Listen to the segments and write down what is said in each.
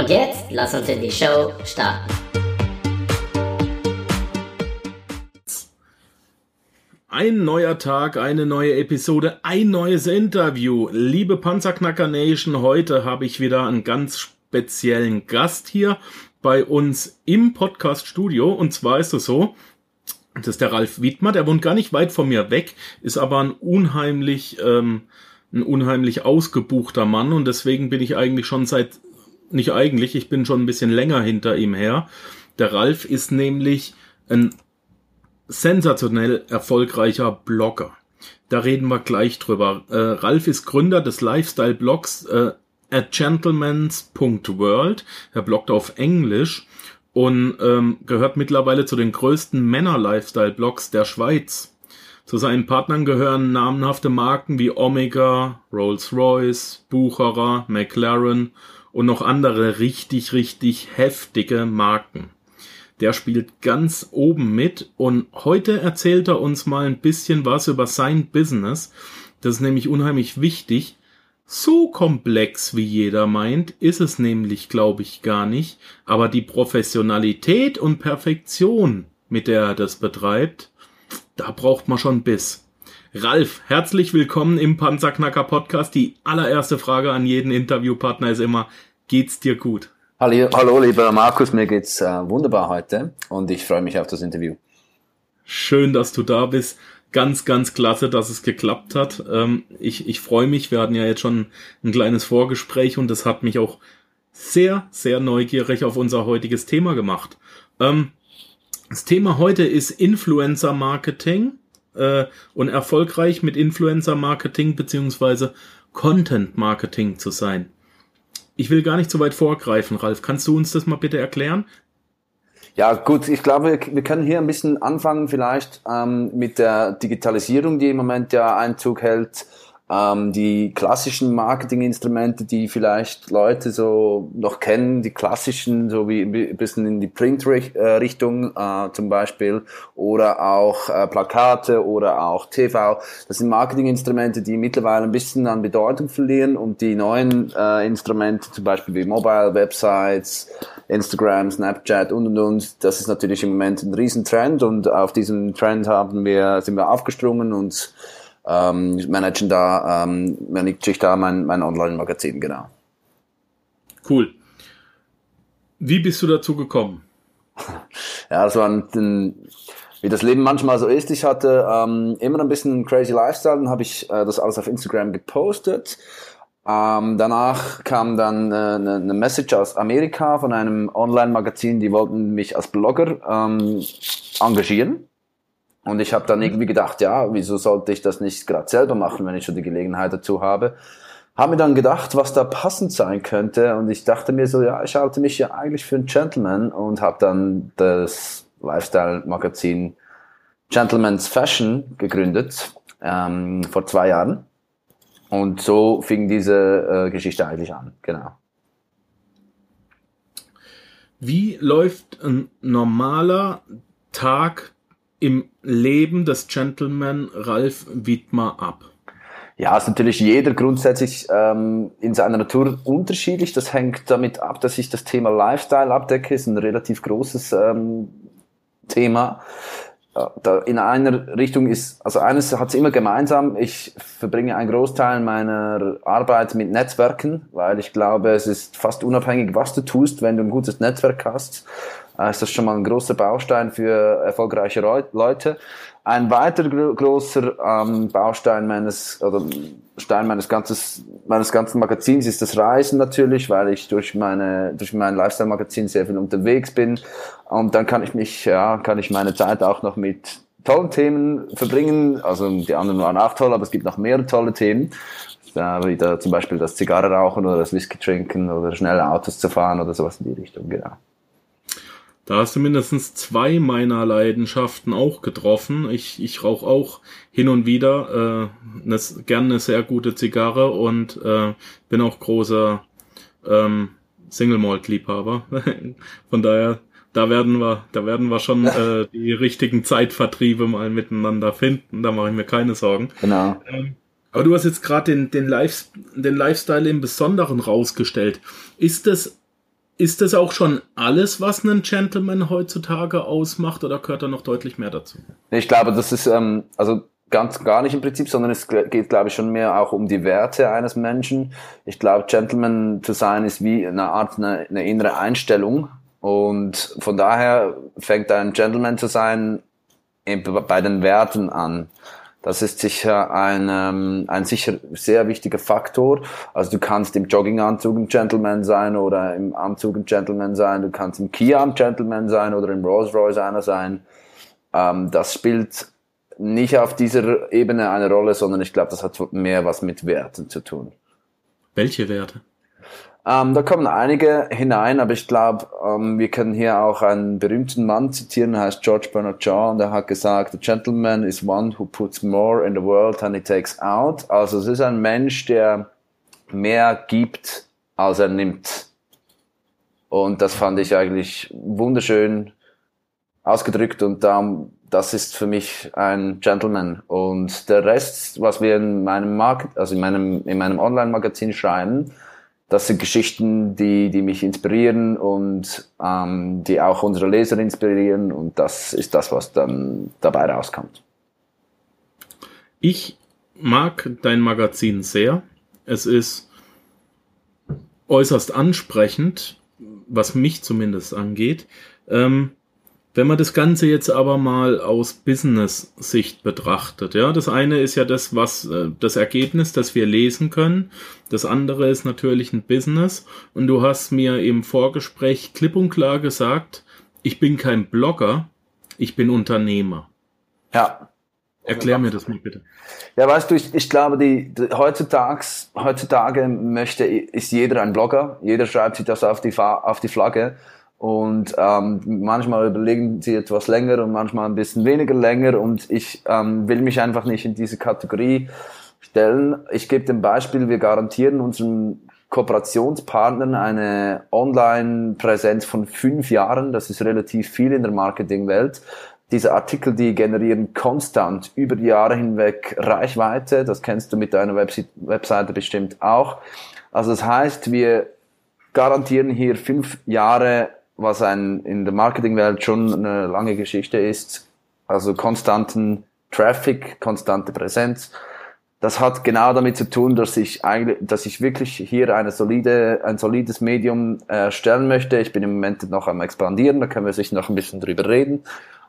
Und jetzt lass uns in die Show starten. Ein neuer Tag, eine neue Episode, ein neues Interview. Liebe Panzerknacker Nation, heute habe ich wieder einen ganz speziellen Gast hier bei uns im Podcast-Studio. Und zwar ist es so, das ist der Ralf Wiedmer, der wohnt gar nicht weit von mir weg, ist aber ein unheimlich, ähm, ein unheimlich ausgebuchter Mann und deswegen bin ich eigentlich schon seit, nicht eigentlich, ich bin schon ein bisschen länger hinter ihm her. Der Ralf ist nämlich ein sensationell erfolgreicher Blogger. Da reden wir gleich drüber. Äh, Ralf ist Gründer des Lifestyle-Blogs äh, at gentlemans.world. Er bloggt auf Englisch und ähm, gehört mittlerweile zu den größten Männer-Lifestyle-Blogs der Schweiz. Zu seinen Partnern gehören namenhafte Marken wie Omega, Rolls-Royce, Bucherer, McLaren und noch andere richtig, richtig heftige Marken. Der spielt ganz oben mit und heute erzählt er uns mal ein bisschen was über sein Business. Das ist nämlich unheimlich wichtig. So komplex wie jeder meint, ist es nämlich, glaube ich, gar nicht. Aber die Professionalität und Perfektion, mit der er das betreibt, da braucht man schon Biss. Ralf, herzlich willkommen im Panzerknacker Podcast. Die allererste Frage an jeden Interviewpartner ist immer, geht's dir gut? Hallo, hallo lieber Markus, mir geht's äh, wunderbar heute und ich freue mich auf das Interview. Schön, dass du da bist. Ganz, ganz klasse, dass es geklappt hat. Ähm, ich ich freue mich. Wir hatten ja jetzt schon ein kleines Vorgespräch und das hat mich auch sehr, sehr neugierig auf unser heutiges Thema gemacht. Ähm, das Thema heute ist Influencer Marketing äh, und erfolgreich mit Influencer Marketing beziehungsweise Content Marketing zu sein. Ich will gar nicht so weit vorgreifen, Ralf. Kannst du uns das mal bitte erklären? Ja, gut, ich glaube, wir können hier ein bisschen anfangen vielleicht ähm, mit der Digitalisierung, die im Moment ja Einzug hält ähm, die klassischen Marketinginstrumente, die vielleicht Leute so noch kennen, die klassischen, so wie ein bisschen in die Print-Richtung äh, zum Beispiel, oder auch äh, Plakate oder auch TV. Das sind Marketinginstrumente, die mittlerweile ein bisschen an Bedeutung verlieren und die neuen äh, Instrumente, zum Beispiel wie Mobile, Websites, Instagram, Snapchat und und und, das ist natürlich im Moment ein Riesentrend und auf diesen Trend haben wir, sind wir aufgesprungen und ähm, managen da, ähm, manage ich da mein, mein Online-Magazin, genau. Cool. Wie bist du dazu gekommen? ja, das war ein, ein, wie das Leben manchmal so ist. Ich hatte ähm, immer ein bisschen crazy Lifestyle, dann habe ich äh, das alles auf Instagram gepostet. Ähm, danach kam dann äh, eine, eine Message aus Amerika von einem Online-Magazin, die wollten mich als Blogger ähm, engagieren. Und ich habe dann irgendwie gedacht, ja, wieso sollte ich das nicht gerade selber machen, wenn ich schon die Gelegenheit dazu habe? Habe mir dann gedacht, was da passend sein könnte. Und ich dachte mir so, ja, ich halte mich ja eigentlich für einen Gentleman und habe dann das Lifestyle-Magazin Gentleman's Fashion gegründet ähm, vor zwei Jahren. Und so fing diese äh, Geschichte eigentlich an, genau. Wie läuft ein normaler Tag im Leben des Gentleman Ralf Wittmer ab? Ja, ist natürlich jeder grundsätzlich ähm, in seiner Natur unterschiedlich. Das hängt damit ab, dass ich das Thema Lifestyle abdecke. Ist ein relativ großes ähm, Thema. Da in einer Richtung ist, also eines hat es immer gemeinsam. Ich verbringe einen Großteil meiner Arbeit mit Netzwerken, weil ich glaube, es ist fast unabhängig, was du tust, wenn du ein gutes Netzwerk hast äh, ist das schon mal ein großer Baustein für erfolgreiche Leute. Ein weiterer großer ähm, Baustein meines oder Stein meines ganzes meines ganzen Magazins ist das Reisen natürlich, weil ich durch meine durch mein Lifestyle Magazin sehr viel unterwegs bin und dann kann ich mich ja kann ich meine Zeit auch noch mit tollen Themen verbringen. Also die anderen waren auch toll, aber es gibt noch mehrere tolle Themen da wieder zum Beispiel das Zigarre rauchen oder das Whisky trinken oder schnelle Autos zu fahren oder sowas in die Richtung, genau. Da hast du mindestens zwei meiner Leidenschaften auch getroffen. Ich, ich rauche auch hin und wieder äh, ne, gerne eine sehr gute Zigarre und äh, bin auch großer ähm, Single Malt Liebhaber. Von daher, da werden wir, da werden wir schon äh, die richtigen Zeitvertriebe mal miteinander finden. Da mache ich mir keine Sorgen. Genau. Ähm, aber du hast jetzt gerade den, den, Life, den Lifestyle im Besonderen rausgestellt. Ist das ist das auch schon alles, was einen Gentleman heutzutage ausmacht, oder gehört da noch deutlich mehr dazu? Ich glaube, das ist ähm, also ganz gar nicht im Prinzip, sondern es geht, glaube ich, schon mehr auch um die Werte eines Menschen. Ich glaube, Gentleman zu sein ist wie eine Art eine, eine innere Einstellung und von daher fängt ein Gentleman zu sein bei den Werten an. Das ist sicher ein, ähm, ein sicher sehr wichtiger Faktor. Also du kannst im Jogginganzug ein Gentleman sein oder im Anzug ein Gentleman sein. Du kannst im Kia ein Gentleman sein oder im Rolls Royce einer sein. Ähm, das spielt nicht auf dieser Ebene eine Rolle, sondern ich glaube, das hat mehr was mit Werten zu tun. Welche Werte? Ähm, da kommen einige hinein, aber ich glaube, ähm, wir können hier auch einen berühmten Mann zitieren, der heißt George Bernard Shaw, und der hat gesagt, a gentleman is one who puts more in the world than he takes out. Also es ist ein Mensch, der mehr gibt, als er nimmt. Und das fand ich eigentlich wunderschön ausgedrückt und darum, das ist für mich ein Gentleman. Und der Rest, was wir in meinem Markt, also in meinem, in meinem Online-Magazin schreiben, das sind Geschichten, die, die mich inspirieren und ähm, die auch unsere Leser inspirieren und das ist das, was dann dabei rauskommt. Ich mag dein Magazin sehr. Es ist äußerst ansprechend, was mich zumindest angeht. Ähm, wenn man das Ganze jetzt aber mal aus Business-Sicht betrachtet, ja, das eine ist ja das, was äh, das Ergebnis, das wir lesen können. Das andere ist natürlich ein Business. Und du hast mir im Vorgespräch klipp und klar gesagt, ich bin kein Blogger, ich bin Unternehmer. Ja. Erklär mir das mal bitte. Ja, weißt du, ich, ich glaube, die, die heutzutage, heutzutage möchte, ist jeder ein Blogger. Jeder schreibt sich das auf die, auf die Flagge. Und ähm, manchmal überlegen sie etwas länger und manchmal ein bisschen weniger länger. Und ich ähm, will mich einfach nicht in diese Kategorie stellen. Ich gebe dem Beispiel, wir garantieren unseren Kooperationspartnern eine Online-Präsenz von fünf Jahren. Das ist relativ viel in der Marketingwelt. Diese Artikel, die generieren konstant über die Jahre hinweg Reichweite. Das kennst du mit deiner Webseite bestimmt auch. Also das heißt, wir garantieren hier fünf Jahre was ein, in der Marketingwelt schon eine lange Geschichte ist, also konstanten Traffic, konstante Präsenz. Das hat genau damit zu tun, dass ich eigentlich, dass ich wirklich hier eine solide, ein solides Medium erstellen möchte. Ich bin im Moment noch am expandieren, da können wir sich noch ein bisschen drüber reden.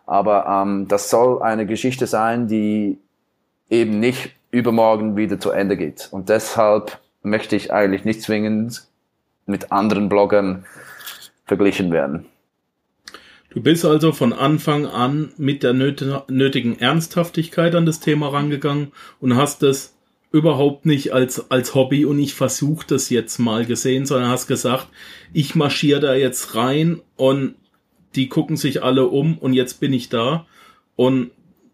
Aber ähm, das soll eine Geschichte sein, die eben nicht übermorgen wieder zu Ende geht. Und deshalb möchte ich eigentlich nicht zwingend mit anderen Bloggern verglichen werden. Du bist also von Anfang an mit der nötigen Ernsthaftigkeit an das Thema rangegangen und hast es überhaupt nicht als, als Hobby und ich versuche das jetzt mal gesehen, sondern hast gesagt, ich marschiere da jetzt rein und die gucken sich alle um und jetzt bin ich da und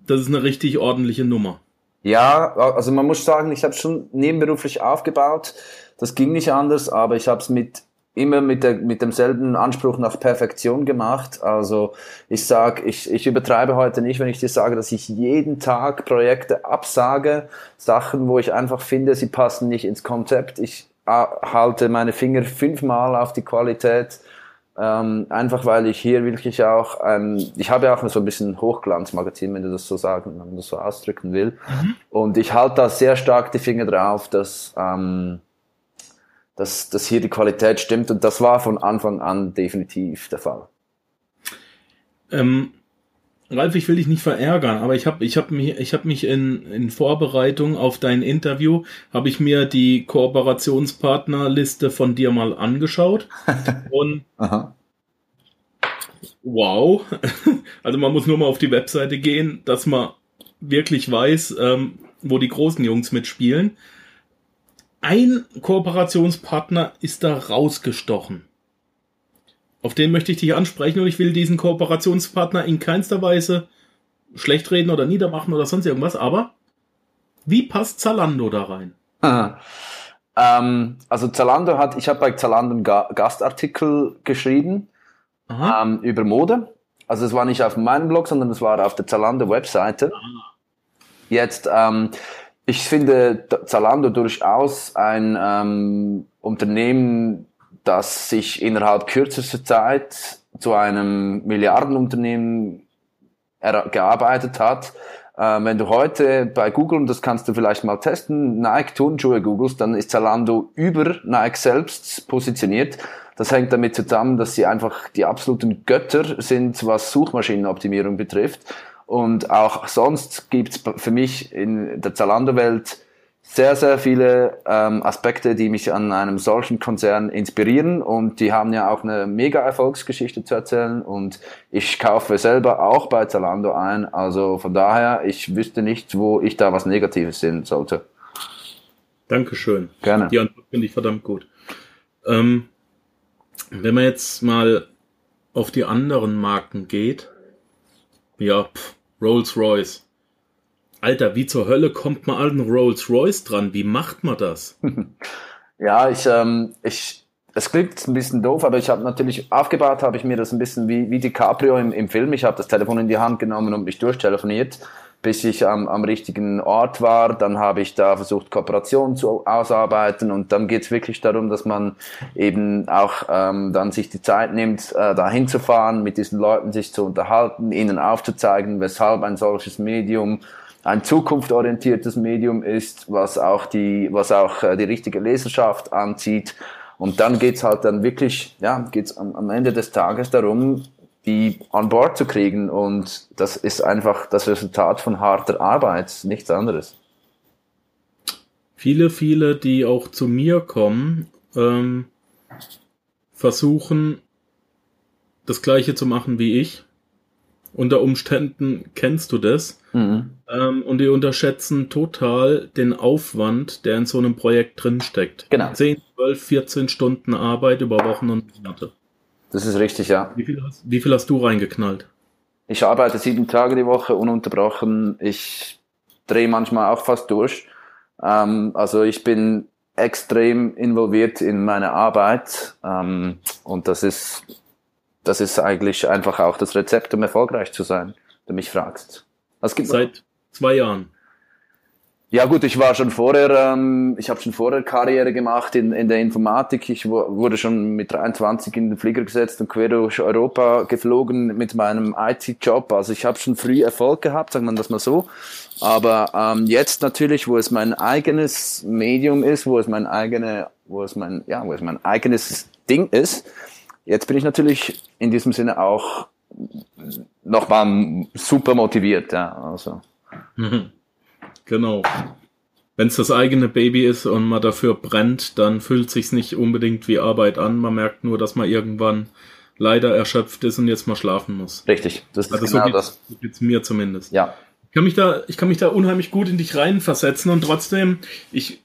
das ist eine richtig ordentliche Nummer. Ja, also man muss sagen, ich habe schon nebenberuflich aufgebaut. Das ging nicht anders, aber ich habe es mit immer mit, der, mit demselben Anspruch nach Perfektion gemacht. Also ich sage, ich, ich übertreibe heute nicht, wenn ich dir sage, dass ich jeden Tag Projekte absage, Sachen, wo ich einfach finde, sie passen nicht ins Konzept. Ich äh, halte meine Finger fünfmal auf die Qualität. Ähm, einfach weil ich hier wirklich auch, ähm, ich habe ja auch so ein bisschen Hochglanzmagazin, wenn du das so sagen, wenn man das so ausdrücken will. Mhm. Und ich halte da sehr stark die Finger drauf, dass ähm, dass, dass hier die Qualität stimmt und das war von Anfang an definitiv der Fall. Ähm, Ralf, ich will dich nicht verärgern, aber ich habe ich hab mich, ich hab mich in, in Vorbereitung auf dein Interview, habe ich mir die Kooperationspartnerliste von dir mal angeschaut und Aha. wow, also man muss nur mal auf die Webseite gehen, dass man wirklich weiß, ähm, wo die großen Jungs mitspielen ein Kooperationspartner ist da rausgestochen. Auf den möchte ich dich ansprechen und ich will diesen Kooperationspartner in keinster Weise schlecht reden oder niedermachen oder sonst irgendwas, aber wie passt Zalando da rein? ähm, also Zalando hat, ich habe bei Zalando einen Ga Gastartikel geschrieben ähm, über Mode. Also es war nicht auf meinem Blog, sondern es war auf der Zalando-Webseite. Jetzt, ähm, ich finde Zalando durchaus ein ähm, Unternehmen, das sich innerhalb kürzester Zeit zu einem Milliardenunternehmen gearbeitet hat. Äh, wenn du heute bei Google, und das kannst du vielleicht mal testen, Nike Turnschuhe googelst, dann ist Zalando über Nike selbst positioniert. Das hängt damit zusammen, dass sie einfach die absoluten Götter sind, was Suchmaschinenoptimierung betrifft. Und auch sonst gibt's für mich in der Zalando-Welt sehr, sehr viele ähm, Aspekte, die mich an einem solchen Konzern inspirieren und die haben ja auch eine mega Erfolgsgeschichte zu erzählen und ich kaufe selber auch bei Zalando ein, also von daher, ich wüsste nicht, wo ich da was Negatives sehen sollte. Dankeschön. Gerne. Die Antwort finde ich verdammt gut. Ähm, wenn man jetzt mal auf die anderen Marken geht, ja, pff, Rolls-Royce. Alter, wie zur Hölle kommt man an Rolls-Royce dran? Wie macht man das? ja, ich, ähm, ich, es klingt ein bisschen doof, aber ich habe natürlich aufgebaut, habe ich mir das ein bisschen wie, wie DiCaprio im, im Film. Ich habe das Telefon in die Hand genommen und mich durchtelefoniert bis ich am, am richtigen Ort war. Dann habe ich da versucht, Kooperationen zu ausarbeiten und dann geht es wirklich darum, dass man eben auch ähm, dann sich die Zeit nimmt, äh, da hinzufahren, mit diesen Leuten sich zu unterhalten, ihnen aufzuzeigen, weshalb ein solches Medium ein zukunftsorientiertes Medium ist, was auch die, was auch äh, die richtige Leserschaft anzieht. Und dann geht's halt dann wirklich, ja, geht's am, am Ende des Tages darum, die an Bord zu kriegen. Und das ist einfach das Resultat von harter Arbeit, nichts anderes. Viele, viele, die auch zu mir kommen, ähm, versuchen das gleiche zu machen wie ich. Unter Umständen kennst du das. Mhm. Ähm, und die unterschätzen total den Aufwand, der in so einem Projekt drinsteckt. Genau. 10, 12, 14 Stunden Arbeit über Wochen und Monate. Das ist richtig, ja. Wie viel, hast, wie viel hast du reingeknallt? Ich arbeite sieben Tage die Woche ununterbrochen. Ich drehe manchmal auch fast durch. Ähm, also ich bin extrem involviert in meine Arbeit ähm, und das ist das ist eigentlich einfach auch das Rezept, um erfolgreich zu sein, wenn du mich fragst. Seit zwei Jahren. Ja gut, ich war schon vorher, ähm, ich habe schon vorher Karriere gemacht in, in der Informatik. Ich wurde schon mit 23 in den Flieger gesetzt und quer durch Europa geflogen mit meinem IT-Job. Also ich habe schon früh Erfolg gehabt, sagen wir das mal so. Aber ähm, jetzt natürlich, wo es mein eigenes Medium ist, wo es mein eigene, wo es mein, ja, wo es mein eigenes Ding ist, jetzt bin ich natürlich in diesem Sinne auch nochmal super motiviert. Ja, also. Mhm. Genau. Wenn es das eigene Baby ist und man dafür brennt, dann fühlt sich's nicht unbedingt wie Arbeit an. Man merkt nur, dass man irgendwann leider erschöpft ist und jetzt mal schlafen muss. Richtig, das ist also genau so das. So geht's mir zumindest. Ja. Ich kann mich da, ich kann mich da unheimlich gut in dich reinversetzen und trotzdem, ich,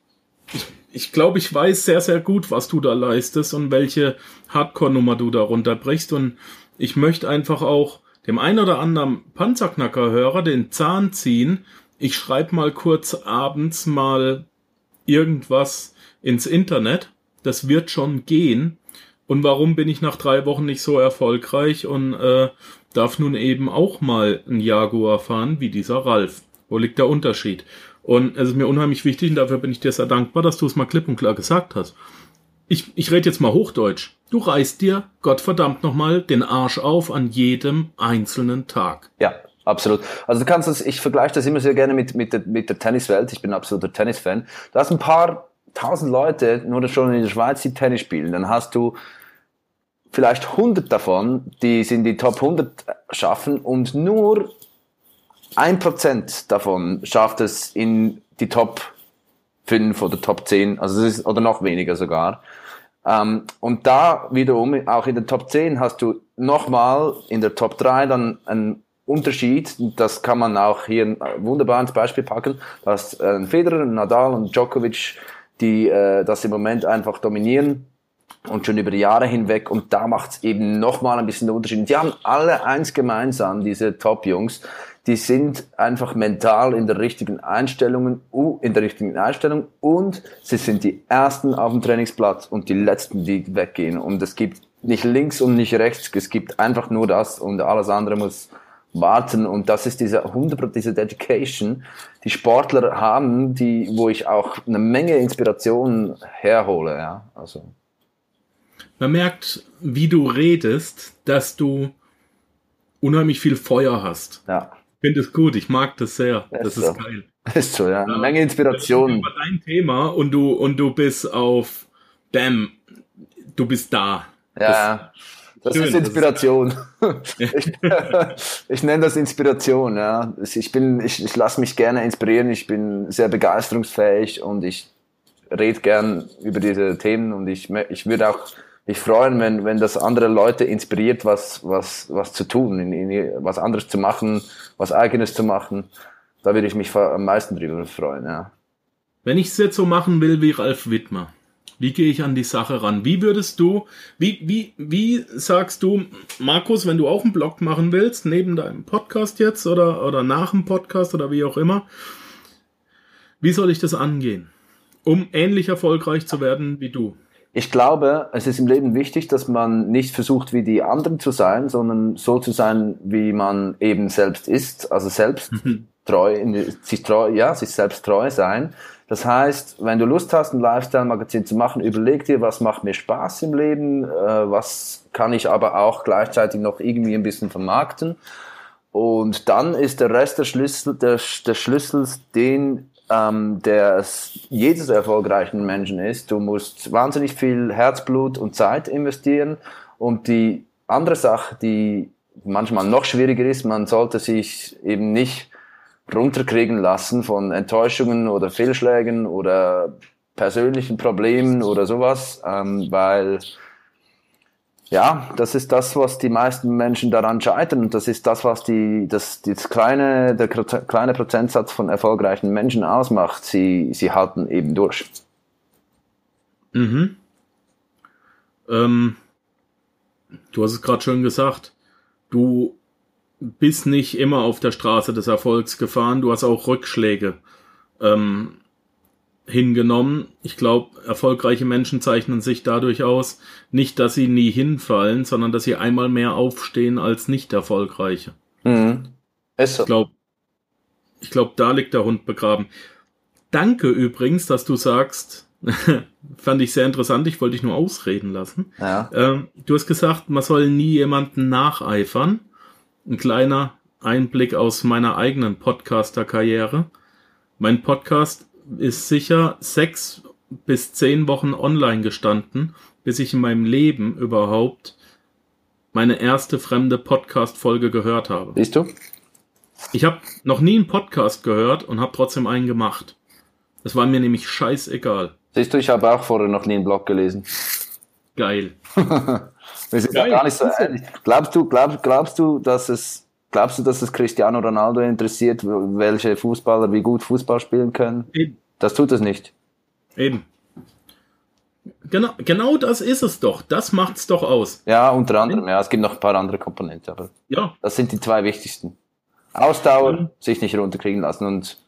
ich, ich glaube, ich weiß sehr, sehr gut, was du da leistest und welche Hardcore-Nummer du da runterbrichst und ich möchte einfach auch dem ein oder anderen Panzerknacker-Hörer den Zahn ziehen, ich schreibe mal kurz abends mal irgendwas ins Internet. Das wird schon gehen. Und warum bin ich nach drei Wochen nicht so erfolgreich und äh, darf nun eben auch mal ein Jaguar fahren wie dieser Ralf? Wo liegt der Unterschied? Und es ist mir unheimlich wichtig und dafür bin ich dir sehr dankbar, dass du es mal klipp und klar gesagt hast. Ich, ich rede jetzt mal Hochdeutsch. Du reißt dir, Gottverdammt nochmal, den Arsch auf an jedem einzelnen Tag. Ja. Absolut. Also du kannst das, ich vergleiche das immer sehr gerne mit, mit der, mit der Tenniswelt. Ich bin absoluter Tennisfan. Du hast ein paar tausend Leute nur schon in der Schweiz, die Tennis spielen. Dann hast du vielleicht hundert davon, die es in die Top 100 schaffen und nur ein Prozent davon schafft es in die Top 5 oder Top 10, also das ist, oder noch weniger sogar. Ähm, und da wiederum, auch in der Top 10 hast du nochmal in der Top 3 dann ein Unterschied, das kann man auch hier wunderbar ins Beispiel packen, dass äh, Federer, Nadal und Djokovic, die äh, das im Moment einfach dominieren und schon über die Jahre hinweg. Und da macht es eben nochmal ein bisschen den Unterschied. Die haben alle eins gemeinsam, diese Top-Jungs. Die sind einfach mental in der richtigen Einstellung, in der richtigen Einstellung und sie sind die ersten auf dem Trainingsplatz und die letzten, die weggehen. Und es gibt nicht links und nicht rechts, es gibt einfach nur das und alles andere muss warten und das ist diese 100 diese Dedication, die Sportler haben, die wo ich auch eine Menge Inspiration herhole, ja, also man merkt, wie du redest, dass du unheimlich viel Feuer hast. Ja. Ich finde es gut, ich mag das sehr. Das, das ist, so. geil. Ist so, ja. Eine Menge Inspiration. Ist dein Thema und du, und du bist auf, bam, du bist da. Ja. Das, das ist Inspiration. ich, ich nenne das Inspiration, ja. Ich bin, ich, ich lasse mich gerne inspirieren, ich bin sehr begeisterungsfähig und ich rede gern über diese Themen und ich, ich würde auch mich freuen, wenn, wenn das andere Leute inspiriert, was, was, was zu tun, in, in, was anderes zu machen, was eigenes zu machen. Da würde ich mich am meisten drüber freuen, ja. Wenn ich es jetzt so machen will wie Ralf Wittmer, wie gehe ich an die Sache ran? Wie würdest du, wie, wie, wie sagst du, Markus, wenn du auch einen Blog machen willst, neben deinem Podcast jetzt oder, oder nach dem Podcast oder wie auch immer, wie soll ich das angehen, um ähnlich erfolgreich zu werden wie du? Ich glaube, es ist im Leben wichtig, dass man nicht versucht, wie die anderen zu sein, sondern so zu sein, wie man eben selbst ist, also selbst mhm. treu, sich treu, ja, sich selbst treu sein. Das heißt, wenn du Lust hast, ein Lifestyle-Magazin zu machen, überleg dir, was macht mir Spaß im Leben, äh, was kann ich aber auch gleichzeitig noch irgendwie ein bisschen vermarkten. Und dann ist der Rest der Schlüssel, der, der Schlüssel, den ähm, der jedes erfolgreichen Menschen ist. Du musst wahnsinnig viel Herzblut und Zeit investieren. Und die andere Sache, die manchmal noch schwieriger ist, man sollte sich eben nicht runterkriegen lassen von Enttäuschungen oder Fehlschlägen oder persönlichen Problemen oder sowas, ähm, weil ja, das ist das, was die meisten Menschen daran scheitern. Und das ist das, was die, das, das kleine, der kleine Prozentsatz von erfolgreichen Menschen ausmacht. Sie, sie halten eben durch. Mhm. Ähm, du hast es gerade schon gesagt. Du bist nicht immer auf der Straße des Erfolgs gefahren. Du hast auch Rückschläge. Ähm, hingenommen. Ich glaube, erfolgreiche Menschen zeichnen sich dadurch aus, nicht, dass sie nie hinfallen, sondern dass sie einmal mehr aufstehen als nicht erfolgreiche. Mhm. Ist so. Ich glaube, ich glaube, da liegt der Hund begraben. Danke übrigens, dass du sagst, fand ich sehr interessant, ich wollte dich nur ausreden lassen. Ja. Ähm, du hast gesagt, man soll nie jemanden nacheifern. Ein kleiner Einblick aus meiner eigenen Podcaster-Karriere. Mein Podcast ist sicher sechs bis zehn Wochen online gestanden, bis ich in meinem Leben überhaupt meine erste fremde Podcast-Folge gehört habe. Siehst du? Ich habe noch nie einen Podcast gehört und habe trotzdem einen gemacht. Das war mir nämlich scheißegal. Siehst du, ich habe auch vorher noch nie einen Blog gelesen. Geil. Wir sind Geil. gar nicht so ehrlich. Glaubst du, glaub, glaubst du, dass es Glaubst du, dass es Cristiano Ronaldo interessiert, welche Fußballer wie gut Fußball spielen können? Eben. Das tut es nicht. Eben. Genau, genau das ist es doch. Das macht es doch aus. Ja, unter anderem. Ja, es gibt noch ein paar andere Komponenten, aber ja. das sind die zwei wichtigsten. Ausdauer, ja. sich nicht runterkriegen lassen und.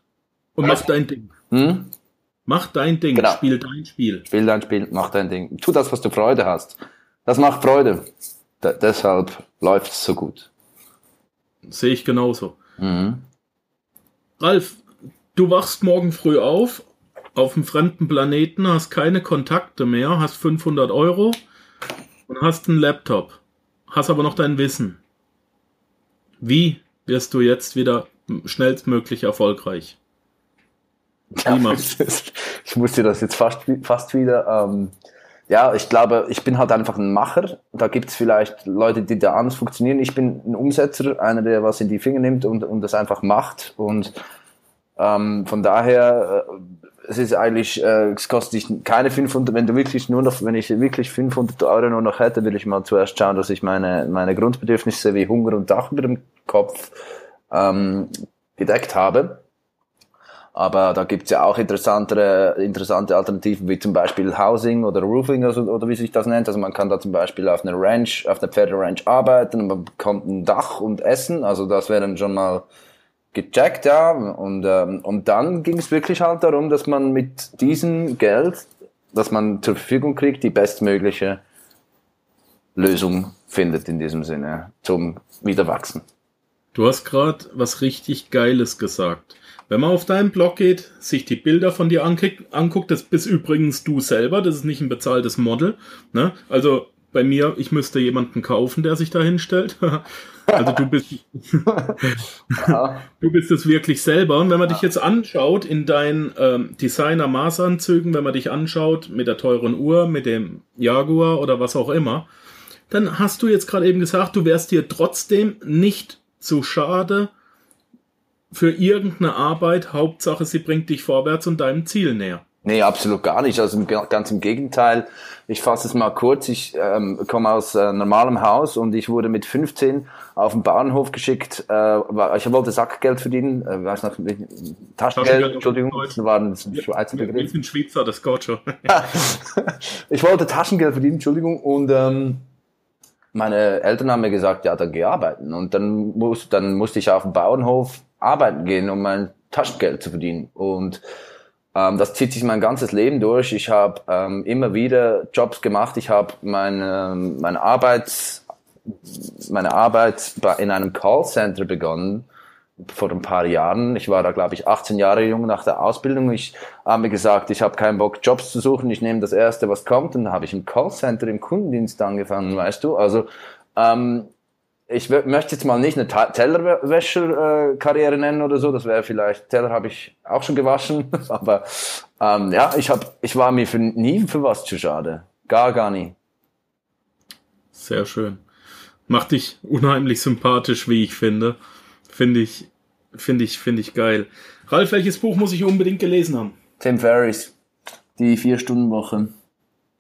Und mach dein Ding. Hm? Mach dein Ding, genau. spiel dein Spiel. Spiel dein Spiel, mach dein Ding. Tu das, was du Freude hast. Das macht Freude. D deshalb läuft es so gut. Sehe ich genauso. Mhm. Ralf, du wachst morgen früh auf, auf einem fremden Planeten, hast keine Kontakte mehr, hast 500 Euro und hast einen Laptop, hast aber noch dein Wissen. Wie wirst du jetzt wieder schnellstmöglich erfolgreich? Ja, ich muss dir das jetzt fast, fast wieder ähm, ja, ich glaube, ich bin halt einfach ein Macher. Da gibt es vielleicht Leute, die da anders funktionieren. Ich bin ein Umsetzer, einer, der was in die Finger nimmt und, und das einfach macht. Und ähm, von daher, äh, es ist eigentlich, äh, es kostet dich keine 500, wenn du wirklich nur noch, wenn ich wirklich 500 Euro nur noch hätte, würde ich mal zuerst schauen, dass ich meine, meine Grundbedürfnisse wie Hunger und Dach über dem Kopf ähm, gedeckt habe. Aber da gibt's ja auch interessantere, interessante Alternativen, wie zum Beispiel Housing oder Roofing also, oder wie sich das nennt. Also man kann da zum Beispiel auf einer Ranch, auf einer Pferderanch arbeiten und man bekommt ein Dach und Essen. Also das wäre dann schon mal gecheckt, ja. Und, ähm, und dann ging es wirklich halt darum, dass man mit diesem Geld, das man zur Verfügung kriegt, die bestmögliche Lösung findet in diesem Sinne zum Wiederwachsen. Du hast gerade was richtig Geiles gesagt. Wenn man auf deinen Blog geht, sich die Bilder von dir anguckt, das bist übrigens du selber, das ist nicht ein bezahltes Model. Ne? Also bei mir, ich müsste jemanden kaufen, der sich da hinstellt. also du bist, du bist es wirklich selber. Und wenn man dich jetzt anschaut in deinen ähm, Designer-Maßanzügen, wenn man dich anschaut mit der teuren Uhr, mit dem Jaguar oder was auch immer, dann hast du jetzt gerade eben gesagt, du wärst dir trotzdem nicht zu schade, für irgendeine Arbeit. Hauptsache, sie bringt dich vorwärts und deinem Ziel näher. Nee, absolut gar nicht. Also ganz im Gegenteil. Ich fasse es mal kurz. Ich ähm, komme aus äh, normalem Haus und ich wurde mit 15 auf den Bahnhof geschickt. Äh, ich wollte Sackgeld verdienen. Äh, weiß noch, Taschengeld, Taschengeld Entschuldigung, das war ein Schweizer Begriff. Ich bin Schweizer, das geht schon. ich wollte Taschengeld verdienen, Entschuldigung, und ähm, meine Eltern haben mir gesagt, ja, dann geh arbeiten. Und dann, muss, dann musste ich auf den Bauernhof arbeiten gehen, um mein Taschengeld zu verdienen. Und ähm, das zieht sich mein ganzes Leben durch. Ich habe ähm, immer wieder Jobs gemacht. Ich habe meine, meine Arbeit, meine Arbeit in einem Callcenter begonnen vor ein paar Jahren. Ich war da, glaube ich, 18 Jahre jung nach der Ausbildung. Ich habe mir gesagt, ich habe keinen Bock, Jobs zu suchen. Ich nehme das Erste, was kommt. Und dann habe ich im Callcenter im Kundendienst angefangen, weißt du. Also ähm, ich möchte jetzt mal nicht eine Tellerwäscher-Karriere nennen oder so. Das wäre vielleicht, Teller habe ich auch schon gewaschen. Aber ähm, ja, ich, hab, ich war mir für, nie für was zu schade. Gar, gar nie. Sehr schön. Macht dich unheimlich sympathisch, wie ich finde. Finde ich, finde ich, finde ich geil. Ralf, welches Buch muss ich unbedingt gelesen haben? Tim Ferriss. Die Vier-Stunden-Woche.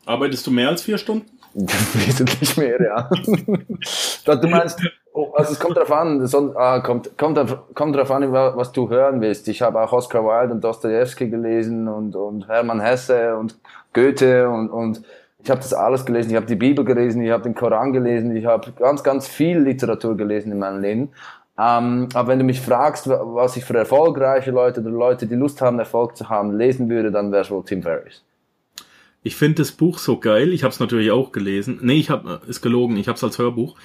Arbeitest du mehr als vier Stunden? Wesentlich mehr, ja. du meinst, oh, also es kommt darauf an, soll, ah, kommt, kommt, kommt darauf an, was du hören willst. Ich habe auch Oscar Wilde und Dostoevsky gelesen und, und Hermann Hesse und Goethe und, und ich habe das alles gelesen. Ich habe die Bibel gelesen, ich habe den Koran gelesen, ich habe ganz, ganz viel Literatur gelesen in meinem Leben. Ähm, aber wenn du mich fragst, was ich für erfolgreiche Leute oder Leute, die Lust haben, Erfolg zu haben, lesen würde, dann wäre es wohl Tim Ferriss. Ich finde das Buch so geil. Ich habe es natürlich auch gelesen. Nee, ich habe ist gelogen. Ich habe es als Hörbuch.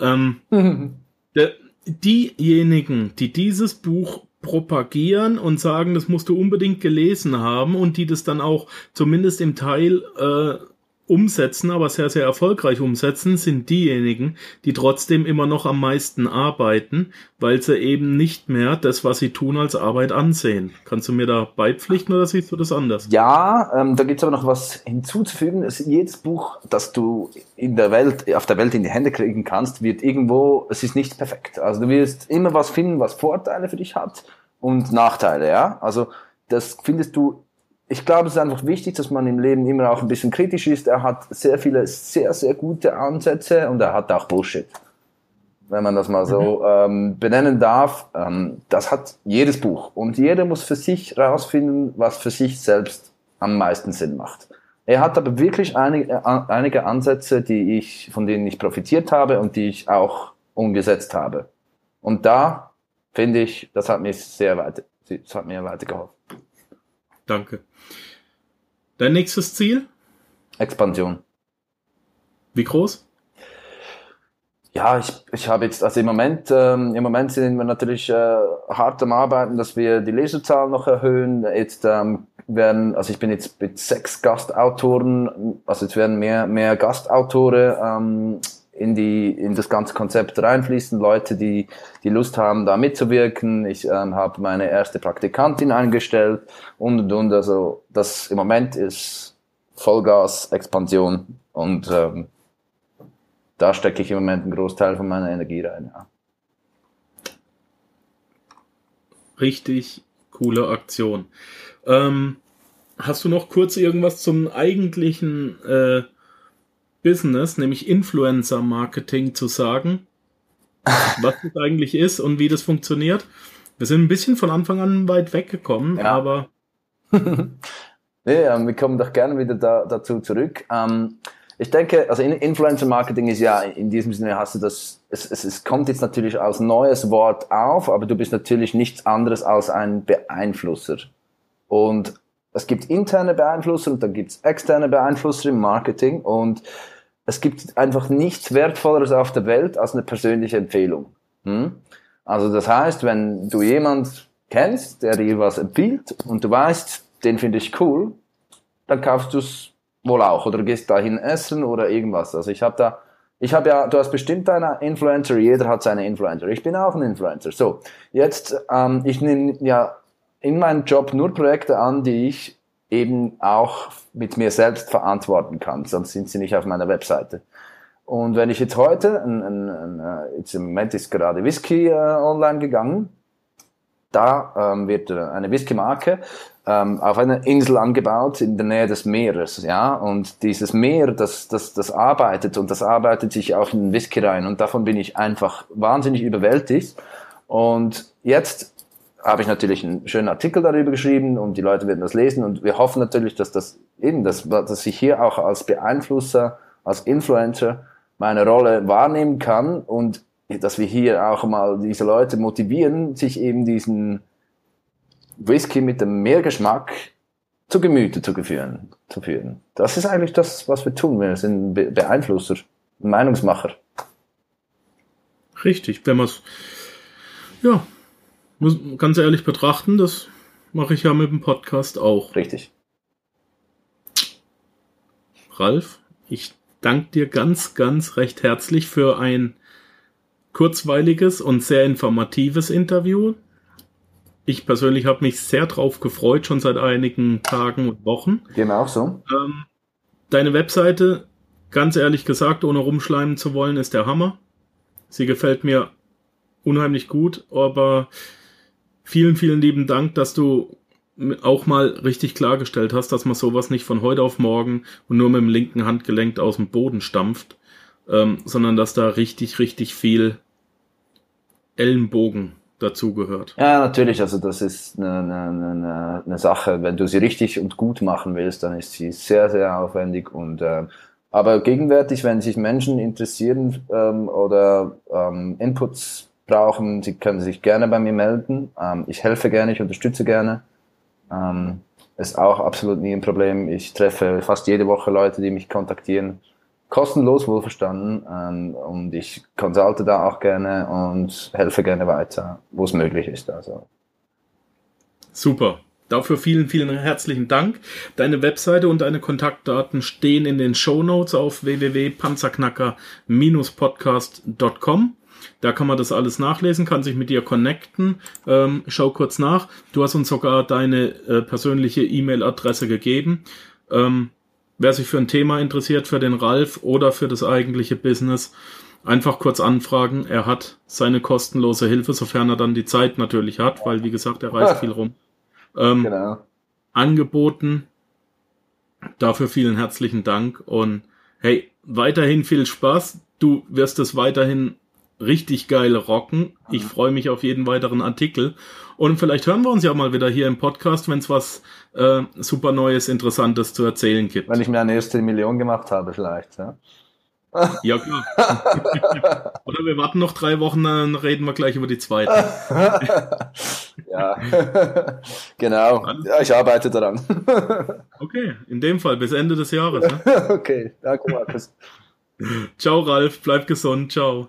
Ähm, der, diejenigen, die dieses Buch propagieren und sagen, das musst du unbedingt gelesen haben und die das dann auch zumindest im Teil äh, umsetzen, aber sehr, sehr erfolgreich umsetzen, sind diejenigen, die trotzdem immer noch am meisten arbeiten, weil sie eben nicht mehr das, was sie tun, als Arbeit ansehen. Kannst du mir da beipflichten oder siehst du das anders? Ja, ähm, da gibt's aber noch was hinzuzufügen. Es, jedes Buch, das du in der Welt, auf der Welt in die Hände kriegen kannst, wird irgendwo, es ist nicht perfekt. Also du wirst immer was finden, was Vorteile für dich hat und Nachteile, ja. Also das findest du ich glaube, es ist einfach wichtig, dass man im Leben immer auch ein bisschen kritisch ist. Er hat sehr viele sehr, sehr gute Ansätze und er hat auch Bullshit. Wenn man das mal so mhm. ähm, benennen darf. Ähm, das hat jedes Buch. Und jeder muss für sich herausfinden, was für sich selbst am meisten Sinn macht. Er hat aber wirklich einige, äh, einige Ansätze, die ich, von denen ich profitiert habe und die ich auch umgesetzt habe. Und da finde ich, das hat mir sehr weit, das hat mir weitergeholfen. Danke. Dein nächstes Ziel? Expansion. Wie groß? Ja, ich, ich habe jetzt, also im Moment, ähm, im Moment sind wir natürlich äh, hart am Arbeiten, dass wir die Leserzahlen noch erhöhen. Jetzt ähm, werden, also ich bin jetzt mit sechs Gastautoren, also jetzt werden mehr, mehr Gastautore ähm, in die in das ganze Konzept reinfließen, Leute, die die Lust haben, da mitzuwirken. Ich ähm, habe meine erste Praktikantin eingestellt und und und. Also das im Moment ist Vollgas Expansion und ähm, da stecke ich im Moment einen Großteil von meiner Energie rein. Ja. Richtig coole Aktion. Ähm, hast du noch kurz irgendwas zum eigentlichen äh, Business, nämlich Influencer Marketing, zu sagen, was das eigentlich ist und wie das funktioniert. Wir sind ein bisschen von Anfang an weit weggekommen, ja. aber. nee, wir kommen doch gerne wieder da, dazu zurück. Ähm, ich denke, also Influencer Marketing ist ja in diesem Sinne hast du das, es, es, es kommt jetzt natürlich als neues Wort auf, aber du bist natürlich nichts anderes als ein Beeinflusser. Und es gibt interne Beeinflusser und dann gibt es externe Beeinflusser im Marketing und es gibt einfach nichts Wertvolleres auf der Welt als eine persönliche Empfehlung. Hm? Also das heißt, wenn du jemand kennst, der dir was empfiehlt und du weißt, den finde ich cool, dann kaufst du es wohl auch oder gehst dahin essen oder irgendwas. Also ich habe da, ich habe ja, du hast bestimmt deine Influencer, jeder hat seine Influencer. Ich bin auch ein Influencer. So, jetzt, ähm, ich nehme ja in meinem Job nur Projekte an, die ich eben auch mit mir selbst verantworten kann, sonst sind sie nicht auf meiner Webseite. Und wenn ich jetzt heute, ein, ein, ein, äh, jetzt im Moment ist gerade Whisky äh, online gegangen, da ähm, wird eine Whisky-Marke ähm, auf einer Insel angebaut in der Nähe des Meeres, ja, und dieses Meer, das, das, das arbeitet und das arbeitet sich auch in den Whisky rein und davon bin ich einfach wahnsinnig überwältigt. Und jetzt habe ich natürlich einen schönen Artikel darüber geschrieben und die Leute werden das lesen und wir hoffen natürlich, dass das eben, dass, dass ich hier auch als Beeinflusser, als Influencer meine Rolle wahrnehmen kann und dass wir hier auch mal diese Leute motivieren, sich eben diesen Whisky mit dem Mehrgeschmack zu Gemüte zu führen, zu führen. Das ist eigentlich das, was wir tun. Wir sind Beeinflusser, Meinungsmacher. Richtig, wenn man es, ja, muss ganz ehrlich betrachten, das mache ich ja mit dem Podcast auch. Richtig. Ralf, ich danke dir ganz, ganz recht herzlich für ein kurzweiliges und sehr informatives Interview. Ich persönlich habe mich sehr drauf gefreut, schon seit einigen Tagen und Wochen. Genau so. Ähm, deine Webseite, ganz ehrlich gesagt, ohne rumschleimen zu wollen, ist der Hammer. Sie gefällt mir unheimlich gut, aber vielen, vielen lieben Dank, dass du auch mal richtig klargestellt hast, dass man sowas nicht von heute auf morgen und nur mit dem linken Handgelenk aus dem Boden stampft, ähm, sondern dass da richtig, richtig viel Ellenbogen dazugehört. Ja, natürlich. Also das ist eine, eine, eine, eine Sache. Wenn du sie richtig und gut machen willst, dann ist sie sehr, sehr aufwendig und äh, aber gegenwärtig, wenn sich Menschen interessieren ähm, oder ähm, Inputs brauchen, Sie können sich gerne bei mir melden. Ähm, ich helfe gerne, ich unterstütze gerne. Ähm, ist auch absolut nie ein Problem. Ich treffe fast jede Woche Leute, die mich kontaktieren. Kostenlos, wohlverstanden. Ähm, und ich konsulte da auch gerne und helfe gerne weiter, wo es möglich ist. Also. Super. Dafür vielen, vielen herzlichen Dank. Deine Webseite und deine Kontaktdaten stehen in den Show Notes auf www.panzerknacker-podcast.com. Da kann man das alles nachlesen, kann sich mit dir connecten. Ähm, schau kurz nach. Du hast uns sogar deine äh, persönliche E-Mail-Adresse gegeben. Ähm, wer sich für ein Thema interessiert, für den Ralf oder für das eigentliche Business, einfach kurz anfragen. Er hat seine kostenlose Hilfe, sofern er dann die Zeit natürlich hat, weil wie gesagt, er reist viel rum. Ähm, genau. Angeboten. Dafür vielen herzlichen Dank und hey, weiterhin viel Spaß. Du wirst es weiterhin richtig geile rocken. Ich freue mich auf jeden weiteren Artikel. Und vielleicht hören wir uns ja mal wieder hier im Podcast, wenn es was äh, super Neues, Interessantes zu erzählen gibt. Wenn ich mir eine erste Million gemacht habe, vielleicht, ja. Ja, klar. Oder wir warten noch drei Wochen, dann reden wir gleich über die zweite. ja, genau. Ja, ich arbeite daran. okay, in dem Fall bis Ende des Jahres. Ne? okay, danke Markus. Ciao Ralf, bleib gesund, ciao.